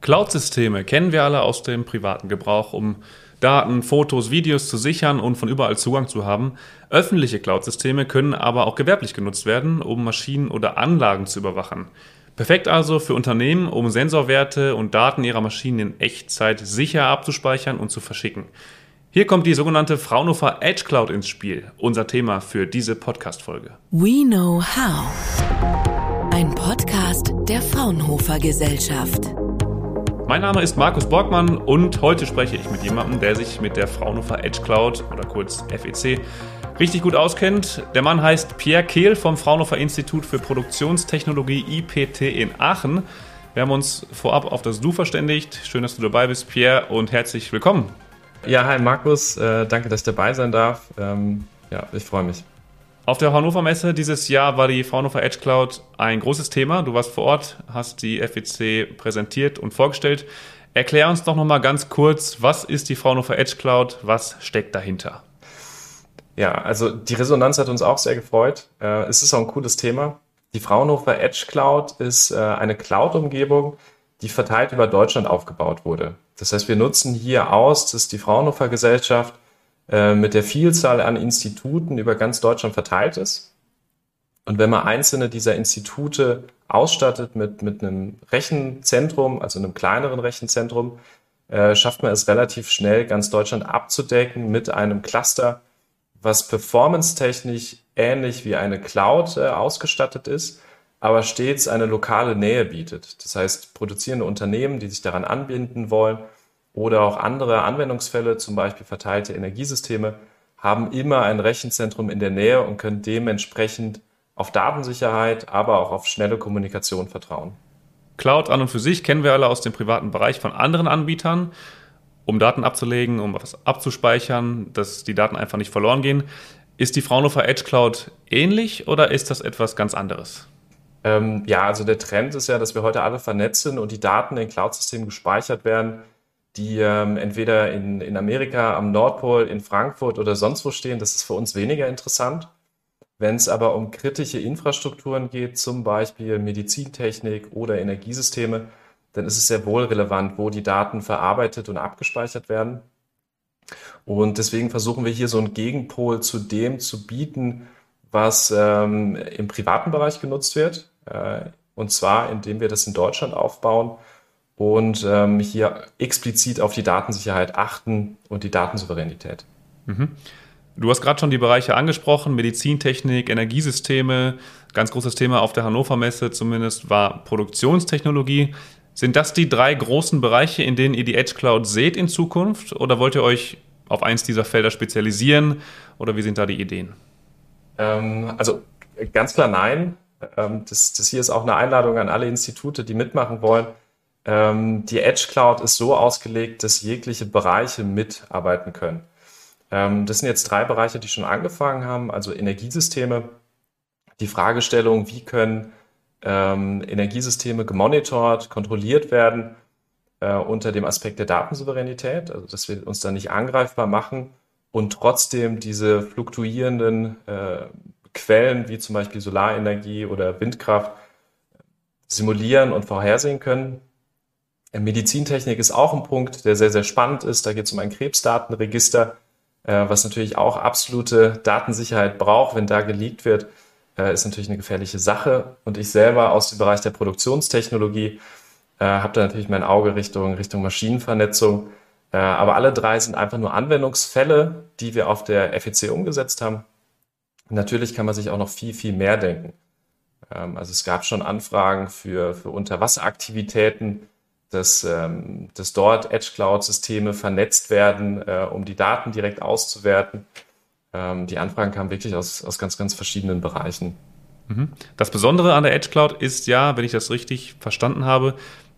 Cloud-Systeme kennen wir alle aus dem privaten Gebrauch, um Daten, Fotos, Videos zu sichern und von überall Zugang zu haben. Öffentliche Cloud-Systeme können aber auch gewerblich genutzt werden, um Maschinen oder Anlagen zu überwachen. Perfekt also für Unternehmen, um Sensorwerte und Daten ihrer Maschinen in Echtzeit sicher abzuspeichern und zu verschicken. Hier kommt die sogenannte Fraunhofer Edge Cloud ins Spiel, unser Thema für diese Podcast-Folge. We Know How. Ein Podcast der Fraunhofer Gesellschaft. Mein Name ist Markus Borgmann und heute spreche ich mit jemandem, der sich mit der Fraunhofer Edge Cloud oder kurz FEC richtig gut auskennt. Der Mann heißt Pierre Kehl vom Fraunhofer Institut für Produktionstechnologie IPT in Aachen. Wir haben uns vorab auf das Du verständigt. Schön, dass du dabei bist, Pierre, und herzlich willkommen. Ja, hi Markus, äh, danke, dass ich dabei sein darf. Ähm, ja, ich freue mich. Auf der Hannover Messe dieses Jahr war die Fraunhofer Edge Cloud ein großes Thema. Du warst vor Ort, hast die FEC präsentiert und vorgestellt. Erklär uns doch nochmal ganz kurz, was ist die Fraunhofer Edge Cloud, was steckt dahinter? Ja, also die Resonanz hat uns auch sehr gefreut. Äh, es ist auch ein cooles Thema. Die Fraunhofer Edge Cloud ist äh, eine Cloud-Umgebung, die verteilt über Deutschland aufgebaut wurde. Das heißt, wir nutzen hier aus, dass die Fraunhofer Gesellschaft äh, mit der Vielzahl an Instituten über ganz Deutschland verteilt ist. Und wenn man einzelne dieser Institute ausstattet mit, mit einem Rechenzentrum, also einem kleineren Rechenzentrum, äh, schafft man es relativ schnell, ganz Deutschland abzudecken mit einem Cluster, was performance-technisch ähnlich wie eine Cloud äh, ausgestattet ist, aber stets eine lokale Nähe bietet. Das heißt, produzierende Unternehmen, die sich daran anbinden wollen, oder auch andere Anwendungsfälle, zum Beispiel verteilte Energiesysteme, haben immer ein Rechenzentrum in der Nähe und können dementsprechend auf Datensicherheit, aber auch auf schnelle Kommunikation vertrauen. Cloud an und für sich kennen wir alle aus dem privaten Bereich von anderen Anbietern, um Daten abzulegen, um was abzuspeichern, dass die Daten einfach nicht verloren gehen. Ist die Fraunhofer Edge Cloud ähnlich oder ist das etwas ganz anderes? Ähm, ja, also der Trend ist ja, dass wir heute alle vernetzt sind und die Daten in Cloud-Systemen gespeichert werden die ähm, entweder in, in Amerika am Nordpol, in Frankfurt oder sonst wo stehen. Das ist für uns weniger interessant. Wenn es aber um kritische Infrastrukturen geht, zum Beispiel Medizintechnik oder Energiesysteme, dann ist es sehr wohl relevant, wo die Daten verarbeitet und abgespeichert werden. Und deswegen versuchen wir hier so einen Gegenpol zu dem zu bieten, was ähm, im privaten Bereich genutzt wird. Äh, und zwar, indem wir das in Deutschland aufbauen und ähm, hier explizit auf die Datensicherheit achten und die Datensouveränität. Mhm. Du hast gerade schon die Bereiche angesprochen, Medizintechnik, Energiesysteme. Ganz großes Thema auf der Hannover Messe zumindest war Produktionstechnologie. Sind das die drei großen Bereiche, in denen ihr die Edge Cloud seht in Zukunft? Oder wollt ihr euch auf eins dieser Felder spezialisieren? Oder wie sind da die Ideen? Ähm, also ganz klar nein. Ähm, das, das hier ist auch eine Einladung an alle Institute, die mitmachen wollen. Ähm, die Edge Cloud ist so ausgelegt, dass jegliche Bereiche mitarbeiten können. Ähm, das sind jetzt drei Bereiche, die schon angefangen haben, also Energiesysteme, die Fragestellung, wie können ähm, Energiesysteme gemonitort, kontrolliert werden äh, unter dem Aspekt der Datensouveränität, also dass wir uns da nicht angreifbar machen und trotzdem diese fluktuierenden äh, Quellen wie zum Beispiel Solarenergie oder Windkraft simulieren und vorhersehen können. Medizintechnik ist auch ein Punkt, der sehr, sehr spannend ist. Da geht es um ein Krebsdatenregister, äh, was natürlich auch absolute Datensicherheit braucht. Wenn da geleakt wird, äh, ist natürlich eine gefährliche Sache. Und ich selber aus dem Bereich der Produktionstechnologie äh, habe da natürlich mein Auge Richtung, Richtung Maschinenvernetzung. Aber alle drei sind einfach nur Anwendungsfälle, die wir auf der FEC umgesetzt haben. Natürlich kann man sich auch noch viel, viel mehr denken. Ähm, also es gab schon Anfragen für, für Unterwasseraktivitäten, dass, ähm, dass dort Edge Cloud-Systeme vernetzt werden, äh, um die Daten direkt auszuwerten. Ähm, die Anfragen kamen wirklich aus, aus ganz, ganz verschiedenen Bereichen. Mhm. Das Besondere an der Edge Cloud ist ja, wenn ich das richtig verstanden habe,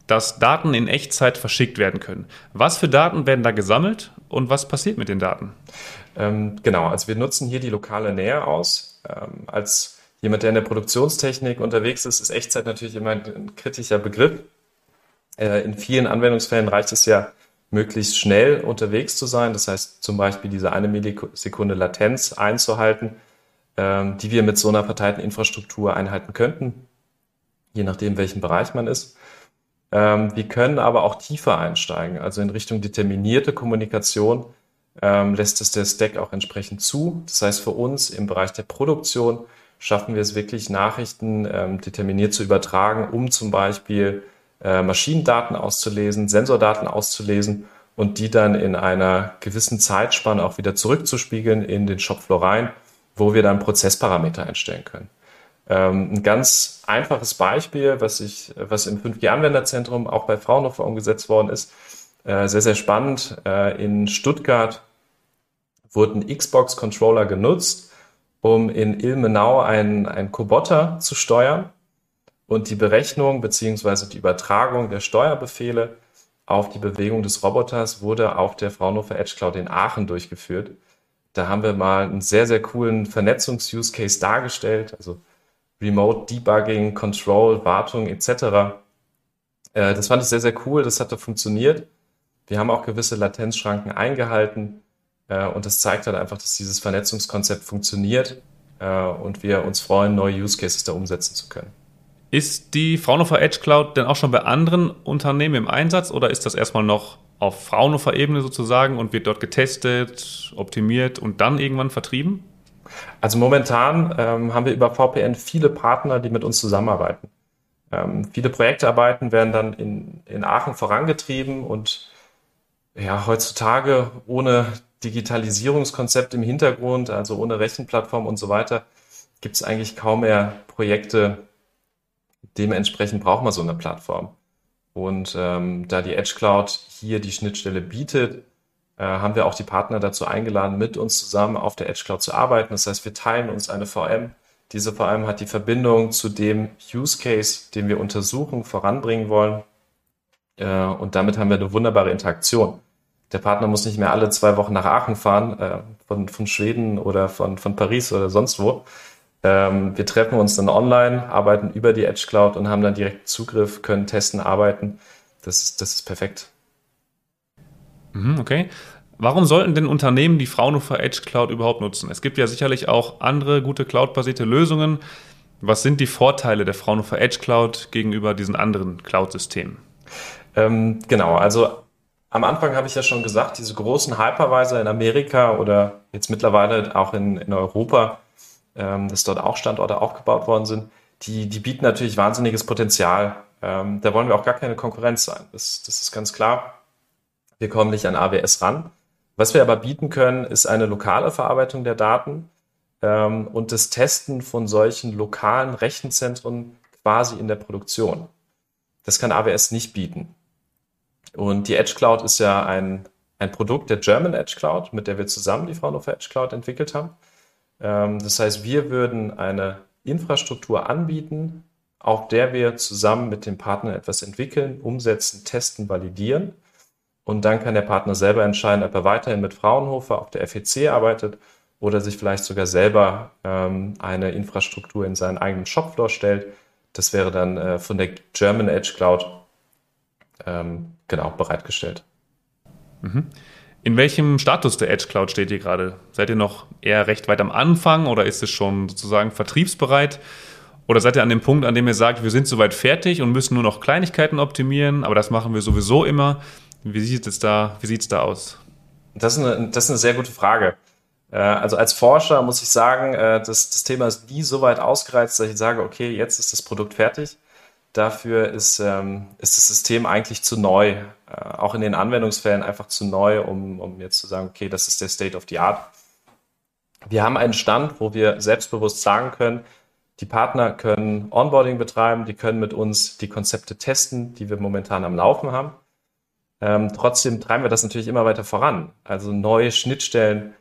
dass Daten in Echtzeit verschickt werden können. Was für Daten werden da gesammelt und was passiert mit den Daten? Ähm, genau, also wir nutzen hier die lokale Nähe aus. Ähm, als jemand, der in der Produktionstechnik unterwegs ist, ist Echtzeit natürlich immer ein, ein kritischer Begriff. Äh, in vielen Anwendungsfällen reicht es ja, möglichst schnell unterwegs zu sein. Das heißt zum Beispiel diese eine Millisekunde Latenz einzuhalten, ähm, die wir mit so einer verteilten Infrastruktur einhalten könnten, je nachdem, welchen Bereich man ist. Ähm, wir können aber auch tiefer einsteigen, also in Richtung determinierte Kommunikation ähm, lässt es der Stack auch entsprechend zu. Das heißt, für uns im Bereich der Produktion schaffen wir es wirklich, Nachrichten determiniert zu übertragen, um zum Beispiel äh, Maschinendaten auszulesen, Sensordaten auszulesen und die dann in einer gewissen Zeitspanne auch wieder zurückzuspiegeln in den Shopfloor rein, wo wir dann Prozessparameter einstellen können. Ähm, ein ganz einfaches Beispiel, was, ich, was im 5G-Anwenderzentrum auch bei Fraunhofer umgesetzt worden ist, äh, sehr, sehr spannend. Äh, in Stuttgart wurden Xbox-Controller genutzt, um in Ilmenau einen, einen Kobotter zu steuern und die Berechnung beziehungsweise die Übertragung der Steuerbefehle auf die Bewegung des Roboters wurde auf der Fraunhofer Edge Cloud in Aachen durchgeführt. Da haben wir mal einen sehr, sehr coolen Vernetzungs-Use-Case dargestellt, also Remote Debugging, Control, Wartung etc. Äh, das fand ich sehr, sehr cool, das hatte funktioniert. Wir haben auch gewisse Latenzschranken eingehalten äh, und das zeigt halt einfach, dass dieses Vernetzungskonzept funktioniert äh, und wir uns freuen, neue Use Cases da umsetzen zu können. Ist die Fraunhofer Edge Cloud denn auch schon bei anderen Unternehmen im Einsatz oder ist das erstmal noch auf Fraunhofer Ebene sozusagen und wird dort getestet, optimiert und dann irgendwann vertrieben? Also momentan ähm, haben wir über VPN viele Partner, die mit uns zusammenarbeiten. Ähm, viele Projektarbeiten werden dann in, in Aachen vorangetrieben und ja, heutzutage ohne Digitalisierungskonzept im Hintergrund, also ohne Rechenplattform und so weiter, gibt es eigentlich kaum mehr Projekte. Dementsprechend braucht man so eine Plattform. Und ähm, da die Edge Cloud hier die Schnittstelle bietet, äh, haben wir auch die Partner dazu eingeladen, mit uns zusammen auf der Edge Cloud zu arbeiten. Das heißt, wir teilen uns eine VM. Diese VM hat die Verbindung zu dem Use Case, den wir untersuchen, voranbringen wollen. Äh, und damit haben wir eine wunderbare Interaktion. Der Partner muss nicht mehr alle zwei Wochen nach Aachen fahren, äh, von, von Schweden oder von, von Paris oder sonst wo. Ähm, wir treffen uns dann online, arbeiten über die Edge Cloud und haben dann direkt Zugriff, können testen, arbeiten. Das ist, das ist perfekt. Mhm, okay. Warum sollten denn Unternehmen die Fraunhofer Edge Cloud überhaupt nutzen? Es gibt ja sicherlich auch andere gute cloud-basierte Lösungen. Was sind die Vorteile der Fraunhofer Edge Cloud gegenüber diesen anderen Cloud-Systemen? Ähm, genau, also am Anfang habe ich ja schon gesagt, diese großen Hypervisor in Amerika oder jetzt mittlerweile auch in, in Europa, ähm, dass dort auch Standorte aufgebaut worden sind, die, die bieten natürlich wahnsinniges Potenzial. Ähm, da wollen wir auch gar keine Konkurrenz sein. Das, das ist ganz klar. Wir kommen nicht an AWS ran. Was wir aber bieten können, ist eine lokale Verarbeitung der Daten ähm, und das Testen von solchen lokalen Rechenzentren quasi in der Produktion. Das kann AWS nicht bieten. Und die Edge Cloud ist ja ein, ein Produkt der German Edge Cloud, mit der wir zusammen die Fraunhofer Edge Cloud entwickelt haben. Ähm, das heißt, wir würden eine Infrastruktur anbieten, auf der wir zusammen mit dem Partner etwas entwickeln, umsetzen, testen, validieren. Und dann kann der Partner selber entscheiden, ob er weiterhin mit Fraunhofer auf der FEC arbeitet oder sich vielleicht sogar selber ähm, eine Infrastruktur in seinen eigenen Shopfloor stellt. Das wäre dann äh, von der German Edge Cloud ähm, genau bereitgestellt. Mhm. In welchem Status der Edge Cloud steht ihr gerade? Seid ihr noch eher recht weit am Anfang oder ist es schon sozusagen vertriebsbereit? Oder seid ihr an dem Punkt, an dem ihr sagt, wir sind soweit fertig und müssen nur noch Kleinigkeiten optimieren, aber das machen wir sowieso immer? Wie sieht es da, wie sieht's da aus? Das ist, eine, das ist eine sehr gute Frage. Äh, also als Forscher muss ich sagen, äh, das, das Thema ist nie so weit ausgereizt, dass ich sage, okay, jetzt ist das Produkt fertig. Dafür ist, ähm, ist das System eigentlich zu neu, äh, auch in den Anwendungsfällen einfach zu neu, um, um jetzt zu sagen, okay, das ist der State of the Art. Wir haben einen Stand, wo wir selbstbewusst sagen können, die Partner können Onboarding betreiben, die können mit uns die Konzepte testen, die wir momentan am Laufen haben. Ähm, trotzdem treiben wir das natürlich immer weiter voran. Also neue Schnittstellen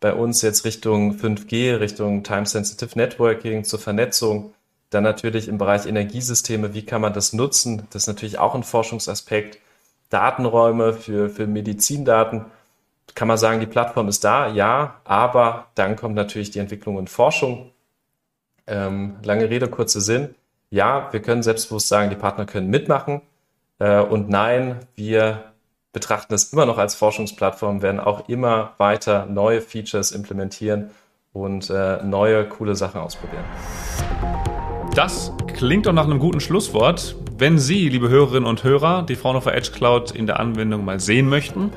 bei uns jetzt Richtung 5G, Richtung Time-Sensitive Networking zur Vernetzung. Dann natürlich im Bereich Energiesysteme, wie kann man das nutzen? Das ist natürlich auch ein Forschungsaspekt. Datenräume für, für Medizindaten. Kann man sagen, die Plattform ist da? Ja, aber dann kommt natürlich die Entwicklung und Forschung. Ähm, lange Rede, kurzer Sinn. Ja, wir können selbstbewusst sagen, die Partner können mitmachen. Äh, und nein, wir betrachten das immer noch als Forschungsplattform, werden auch immer weiter neue Features implementieren und äh, neue coole Sachen ausprobieren. Das klingt doch nach einem guten Schlusswort. Wenn Sie, liebe Hörerinnen und Hörer, die Fraunhofer Edge Cloud in der Anwendung mal sehen möchten,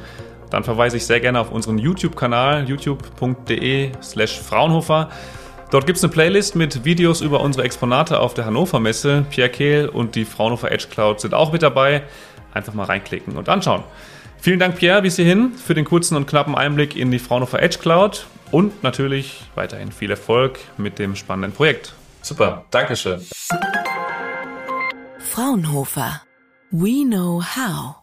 dann verweise ich sehr gerne auf unseren YouTube-Kanal youtube.de slash Fraunhofer. Dort gibt es eine Playlist mit Videos über unsere Exponate auf der Hannover Messe. Pierre Kehl und die Fraunhofer Edge Cloud sind auch mit dabei. Einfach mal reinklicken und anschauen. Vielen Dank, Pierre, bis hierhin für den kurzen und knappen Einblick in die Fraunhofer Edge Cloud und natürlich weiterhin viel Erfolg mit dem spannenden Projekt. Super, Dankeschön. Fraunhofer. We know how.